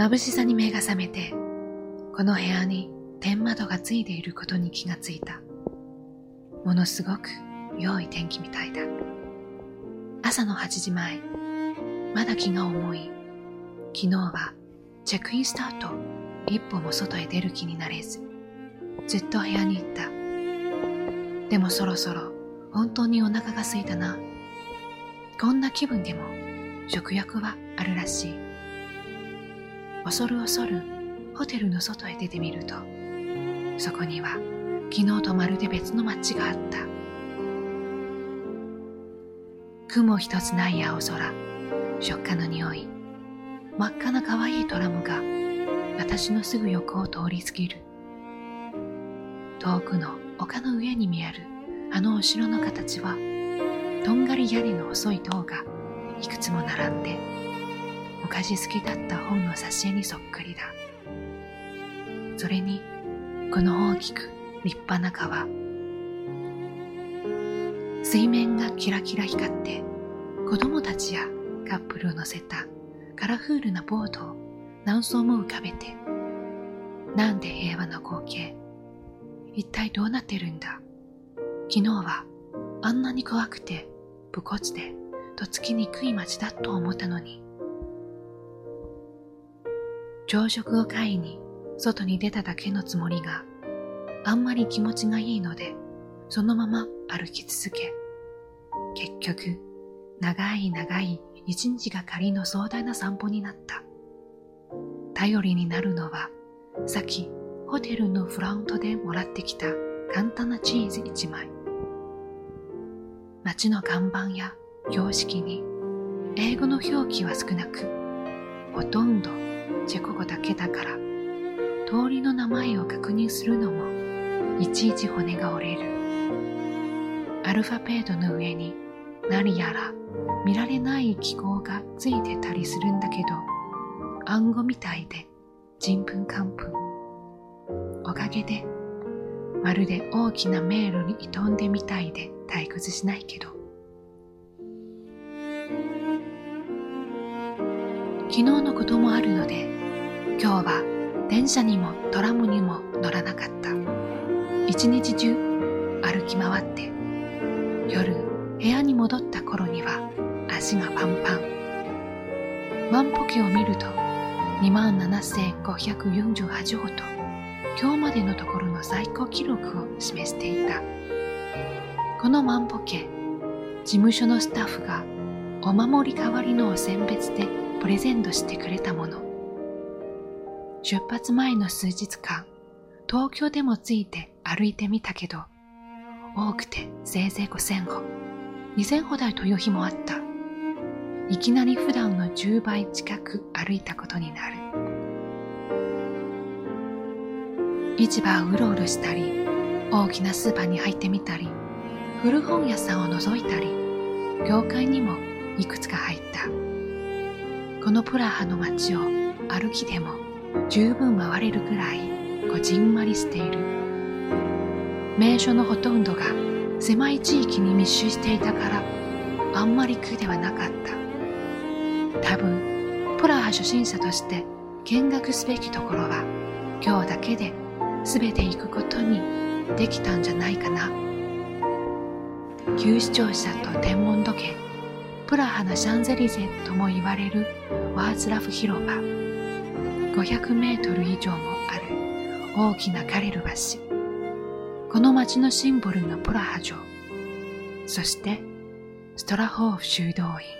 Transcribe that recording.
眩しさに目が覚めて、この部屋に天窓がついていることに気がついた。ものすごく良い天気みたいだ。朝の8時前、まだ気が重い。昨日はチェックインした後、一歩も外へ出る気になれず、ずっと部屋に行った。でもそろそろ本当にお腹が空いたな。こんな気分でも食欲はあるらしい。恐る恐るホテルの外へ出てみると、そこには昨日とまるで別の街があった。雲一つない青空、食感の匂い、真っ赤な可愛いトラムが私のすぐ横を通り過ぎる。遠くの丘の上に見えるあのお城の形は、とんがり屋根の細い塔がいくつも並んで、昔好きだった本の挿絵にそっくりだ。それに、この大きく立派な川。水面がキラキラ光って、子供たちやカップルを乗せたカラフルなボードを何層も浮かべて、なんで平和な光景。一体どうなってるんだ？昨日はあんなに怖くて武骨でとっつきにくい街だと思ったのに。朝食を買いに外に出ただけのつもりがあんまり気持ちがいいのでそのまま歩き続け結局長い長い一日がかりの壮大な散歩になった。頼りになるのはさっきホテルのフラウントでもらってきた簡単なチーズ一枚。街の看板や標識に英語の表記は少なくほとんどチェコ語だけだから通りの名前を確認するのもいちいち骨が折れる。アルファベートの上に何やら見られない記号がついてたりするんだけど暗号みたいでちんぷんかんぷんおかげでまるで大きな迷路に挑んでみたいで退屈しないけど。昨日のこともあるので今日は電車にもトラムにも乗らなかった。一日中歩き回って夜部屋に戻った頃には足がパンパン。万歩計を見ると27,548歩と今日までのところの最高記録を示していた。この万歩計事務所のスタッフがお守り代わりのお選別でプレゼントしてくれたもの。出発前の数日間東京でもついて歩いてみたけど多くてせいぜい5000歩。2000歩台という日もあった。いきなり普段の10倍近く歩いたことになる。市場をうろうろしたり大きなスーパーに入ってみたり古本屋さんを覗いたり教会にもいくつか入った。このプラハの街を歩きでも十分回れるくらいこじんまりしている。名所のほとんどが狭い地域に密集していたからあんまり苦ではなかった。多分プラハ初心者として見学すべきところは今日だけで全て行くことにできたんじゃないかな。旧市庁舎と天文時計プラハのシャンゼリゼとも言われるワーツラフ広場。500メートル以上もある大きなカレル橋。この街のシンボルのプラハ城。そしてストラホーフ修道院。